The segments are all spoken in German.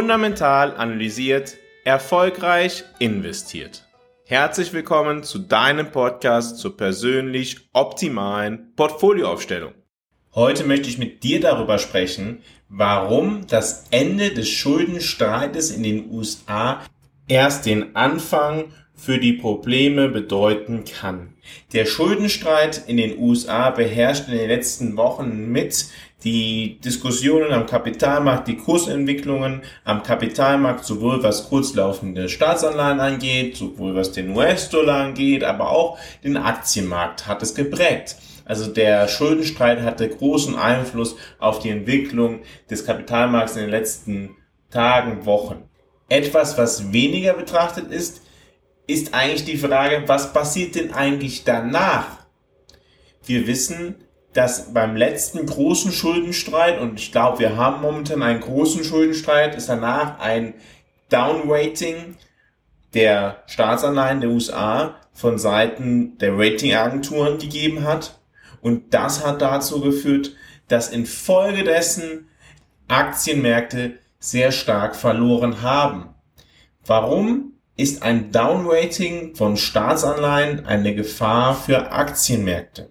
Fundamental analysiert, erfolgreich investiert. Herzlich willkommen zu deinem Podcast zur persönlich optimalen Portfolioaufstellung. Heute möchte ich mit dir darüber sprechen, warum das Ende des Schuldenstreites in den USA erst den Anfang für die Probleme bedeuten kann. Der Schuldenstreit in den USA beherrscht in den letzten Wochen mit die Diskussionen am Kapitalmarkt, die Kursentwicklungen am Kapitalmarkt, sowohl was kurzlaufende Staatsanleihen angeht, sowohl was den US-Dollar angeht, aber auch den Aktienmarkt hat es geprägt. Also der Schuldenstreit hatte großen Einfluss auf die Entwicklung des Kapitalmarkts in den letzten Tagen, Wochen. Etwas, was weniger betrachtet ist, ist eigentlich die Frage, was passiert denn eigentlich danach? Wir wissen, dass beim letzten großen Schuldenstreit, und ich glaube, wir haben momentan einen großen Schuldenstreit, ist danach ein Downrating der Staatsanleihen der USA von Seiten der Ratingagenturen gegeben hat. Und das hat dazu geführt, dass infolgedessen Aktienmärkte sehr stark verloren haben. Warum ist ein Downrating von Staatsanleihen eine Gefahr für Aktienmärkte?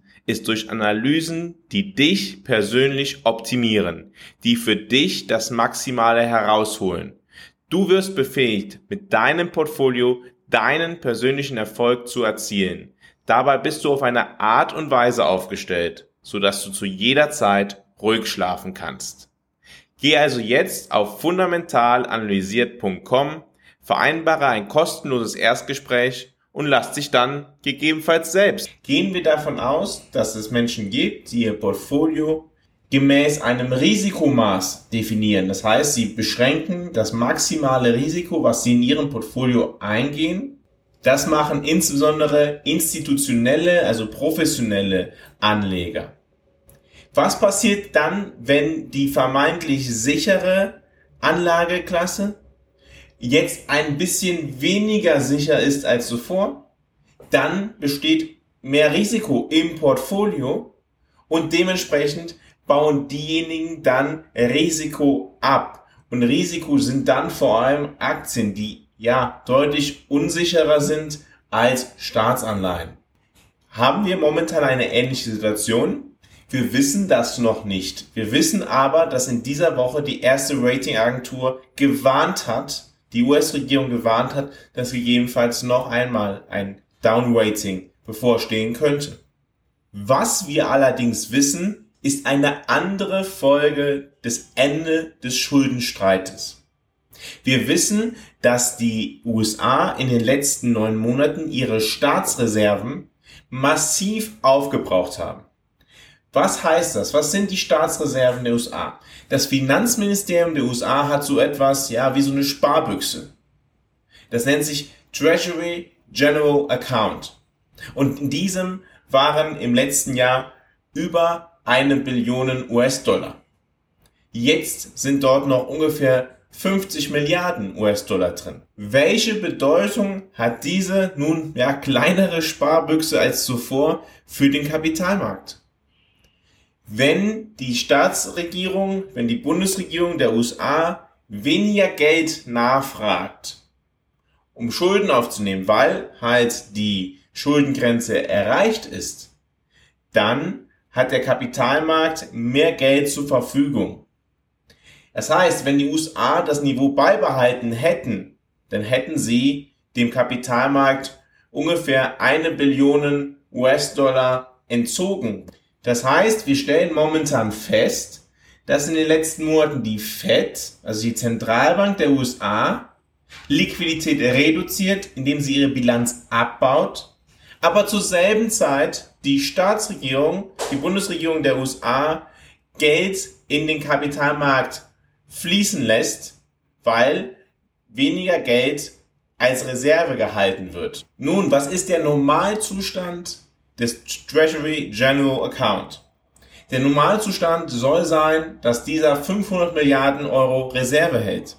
ist durch Analysen, die dich persönlich optimieren, die für dich das Maximale herausholen. Du wirst befähigt, mit deinem Portfolio deinen persönlichen Erfolg zu erzielen. Dabei bist du auf eine Art und Weise aufgestellt, so dass du zu jeder Zeit ruhig schlafen kannst. Geh also jetzt auf fundamentalanalysiert.com, vereinbare ein kostenloses Erstgespräch und lass dich dann gegebenenfalls selbst. Gehen wir davon aus, dass es Menschen gibt, die ihr Portfolio gemäß einem Risikomaß definieren. Das heißt, sie beschränken das maximale Risiko, was sie in ihrem Portfolio eingehen, das machen insbesondere institutionelle, also professionelle Anleger. Was passiert dann, wenn die vermeintlich sichere Anlageklasse jetzt ein bisschen weniger sicher ist als zuvor? Dann besteht mehr Risiko im Portfolio und dementsprechend bauen diejenigen dann Risiko ab. Und Risiko sind dann vor allem Aktien, die ja deutlich unsicherer sind als Staatsanleihen. Haben wir momentan eine ähnliche Situation? Wir wissen das noch nicht. Wir wissen aber, dass in dieser Woche die erste Ratingagentur gewarnt hat, die US-Regierung gewarnt hat, dass gegebenenfalls noch einmal ein Downrating bevorstehen könnte. Was wir allerdings wissen, ist eine andere Folge des Ende des Schuldenstreites. Wir wissen, dass die USA in den letzten neun Monaten ihre Staatsreserven massiv aufgebraucht haben. Was heißt das? Was sind die Staatsreserven der USA? Das Finanzministerium der USA hat so etwas, ja, wie so eine Sparbüchse. Das nennt sich Treasury General Account. Und in diesem waren im letzten Jahr über eine Billion US-Dollar. Jetzt sind dort noch ungefähr 50 Milliarden US-Dollar drin. Welche Bedeutung hat diese nun ja kleinere Sparbüchse als zuvor für den Kapitalmarkt? Wenn die Staatsregierung, wenn die Bundesregierung der USA weniger Geld nachfragt, um Schulden aufzunehmen, weil halt die Schuldengrenze erreicht ist, dann hat der Kapitalmarkt mehr Geld zur Verfügung. Das heißt, wenn die USA das Niveau beibehalten hätten, dann hätten sie dem Kapitalmarkt ungefähr eine Billion US-Dollar entzogen. Das heißt, wir stellen momentan fest, dass in den letzten Monaten die Fed, also die Zentralbank der USA, Liquidität reduziert, indem sie ihre Bilanz abbaut, aber zur selben Zeit die Staatsregierung, die Bundesregierung der USA Geld in den Kapitalmarkt fließen lässt, weil weniger Geld als Reserve gehalten wird. Nun, was ist der Normalzustand des Treasury General Account? Der Normalzustand soll sein, dass dieser 500 Milliarden Euro Reserve hält.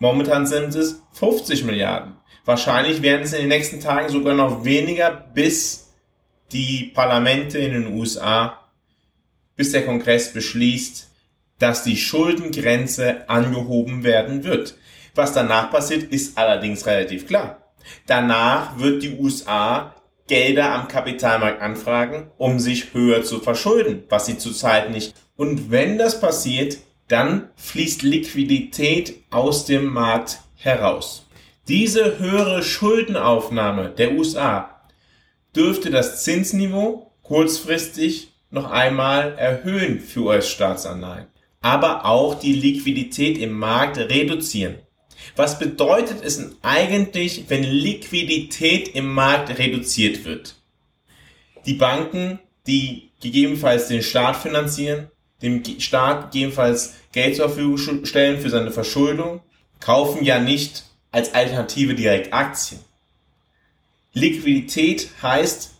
Momentan sind es 50 Milliarden. Wahrscheinlich werden es in den nächsten Tagen sogar noch weniger, bis die Parlamente in den USA, bis der Kongress beschließt, dass die Schuldengrenze angehoben werden wird. Was danach passiert, ist allerdings relativ klar. Danach wird die USA Gelder am Kapitalmarkt anfragen, um sich höher zu verschulden, was sie zurzeit nicht. Und wenn das passiert, dann fließt Liquidität aus dem Markt heraus. Diese höhere Schuldenaufnahme der USA dürfte das Zinsniveau kurzfristig noch einmal erhöhen für US-Staatsanleihen, aber auch die Liquidität im Markt reduzieren. Was bedeutet es denn eigentlich, wenn Liquidität im Markt reduziert wird? Die Banken, die gegebenenfalls den Staat finanzieren, dem Staat gegebenenfalls Geld zur Verfügung stellen für seine Verschuldung, kaufen ja nicht als Alternative direkt Aktien. Liquidität heißt,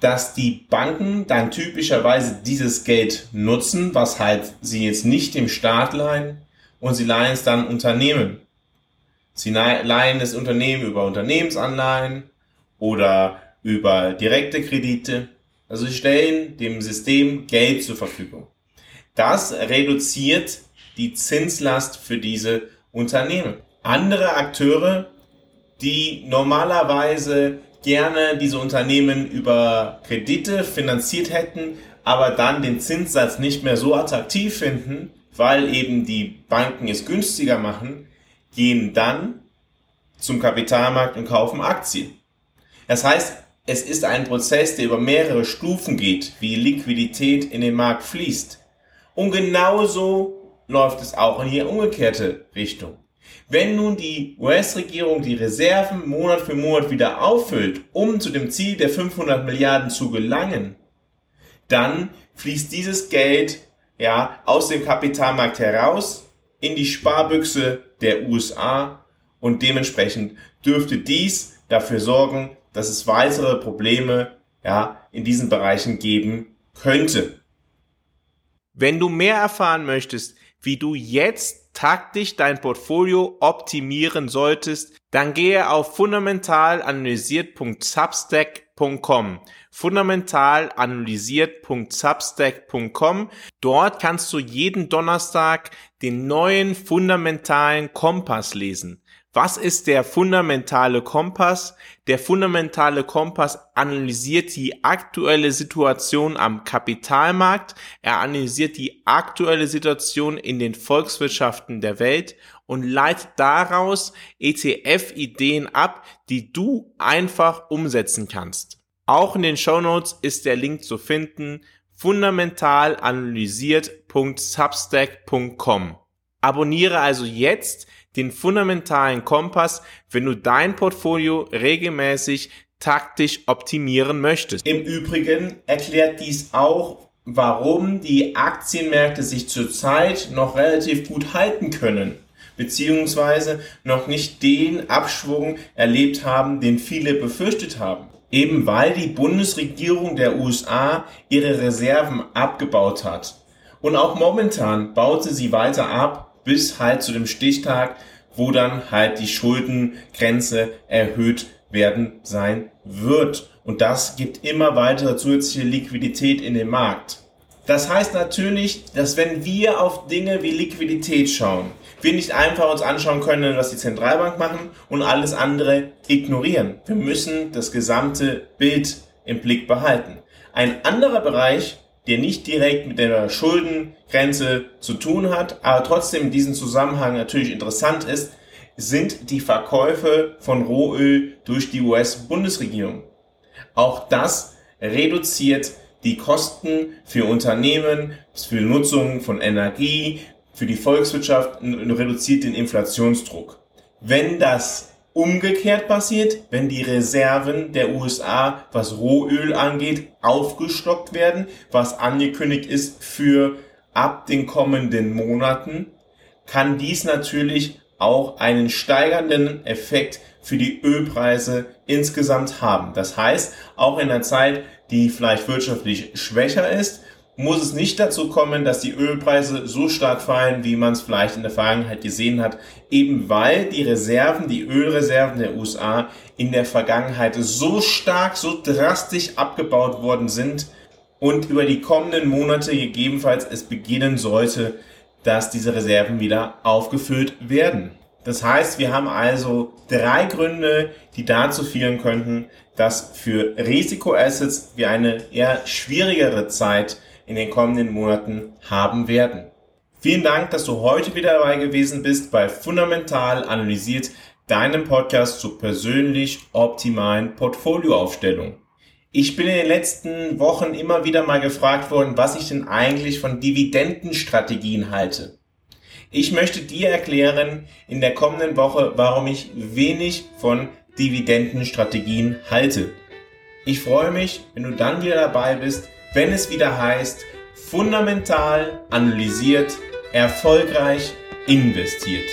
dass die Banken dann typischerweise dieses Geld nutzen, was halt sie jetzt nicht dem Staat leihen und sie leihen es dann Unternehmen. Sie leihen das Unternehmen über Unternehmensanleihen oder über direkte Kredite. Also sie stellen dem System Geld zur Verfügung. Das reduziert die Zinslast für diese Unternehmen. Andere Akteure, die normalerweise gerne diese Unternehmen über Kredite finanziert hätten, aber dann den Zinssatz nicht mehr so attraktiv finden, weil eben die Banken es günstiger machen, gehen dann zum Kapitalmarkt und kaufen Aktien. Das heißt, es ist ein Prozess, der über mehrere Stufen geht, wie Liquidität in den Markt fließt. Und genauso läuft es auch in die umgekehrte Richtung. Wenn nun die US-Regierung die Reserven Monat für Monat wieder auffüllt, um zu dem Ziel der 500 Milliarden zu gelangen, dann fließt dieses Geld ja aus dem Kapitalmarkt heraus in die Sparbüchse der USA und dementsprechend dürfte dies dafür sorgen, dass es weitere Probleme ja in diesen Bereichen geben könnte. Wenn du mehr erfahren möchtest, wie du jetzt taktisch dein Portfolio optimieren solltest, dann gehe auf fundamentalanalysiert.substack.com. Fundamentalanalysiert.substack.com. Dort kannst du jeden Donnerstag den neuen fundamentalen Kompass lesen. Was ist der fundamentale Kompass? Der fundamentale Kompass analysiert die aktuelle Situation am Kapitalmarkt, er analysiert die aktuelle Situation in den Volkswirtschaften der Welt und leitet daraus ETF-Ideen ab, die du einfach umsetzen kannst. Auch in den Show Notes ist der Link zu finden fundamentalanalysiert.substack.com. Abonniere also jetzt den fundamentalen Kompass, wenn du dein Portfolio regelmäßig taktisch optimieren möchtest. Im Übrigen erklärt dies auch, warum die Aktienmärkte sich zurzeit noch relativ gut halten können, beziehungsweise noch nicht den Abschwung erlebt haben, den viele befürchtet haben. Eben weil die Bundesregierung der USA ihre Reserven abgebaut hat. Und auch momentan baut sie sie weiter ab, bis halt zu dem Stichtag, wo dann halt die Schuldengrenze erhöht werden sein wird. Und das gibt immer weitere zusätzliche Liquidität in den Markt. Das heißt natürlich, dass wenn wir auf Dinge wie Liquidität schauen, wir nicht einfach uns anschauen können, was die Zentralbank machen und alles andere ignorieren. Wir müssen das gesamte Bild im Blick behalten. Ein anderer Bereich, der nicht direkt mit der Schuldengrenze zu tun hat, aber trotzdem in diesem Zusammenhang natürlich interessant ist, sind die Verkäufe von Rohöl durch die US-Bundesregierung. Auch das reduziert die Kosten für Unternehmen, für Nutzung von Energie, für die Volkswirtschaft und reduziert den Inflationsdruck. Wenn das umgekehrt passiert, wenn die Reserven der USA, was Rohöl angeht, aufgestockt werden, was angekündigt ist für ab den kommenden Monaten, kann dies natürlich auch einen steigernden Effekt für die Ölpreise insgesamt haben. Das heißt, auch in einer Zeit, die vielleicht wirtschaftlich schwächer ist, muss es nicht dazu kommen, dass die Ölpreise so stark fallen, wie man es vielleicht in der Vergangenheit gesehen hat, eben weil die Reserven, die Ölreserven der USA in der Vergangenheit so stark, so drastisch abgebaut worden sind und über die kommenden Monate gegebenenfalls es beginnen sollte, dass diese Reserven wieder aufgefüllt werden. Das heißt, wir haben also drei Gründe, die dazu führen könnten, dass für Risikoassets wir eine eher schwierigere Zeit in den kommenden Monaten haben werden. Vielen Dank, dass du heute wieder dabei gewesen bist bei Fundamental analysiert, deinem Podcast zur persönlich optimalen Portfolioaufstellung. Ich bin in den letzten Wochen immer wieder mal gefragt worden, was ich denn eigentlich von Dividendenstrategien halte. Ich möchte dir erklären in der kommenden Woche, warum ich wenig von Dividendenstrategien halte. Ich freue mich, wenn du dann wieder dabei bist, wenn es wieder heißt, fundamental analysiert, erfolgreich investiert.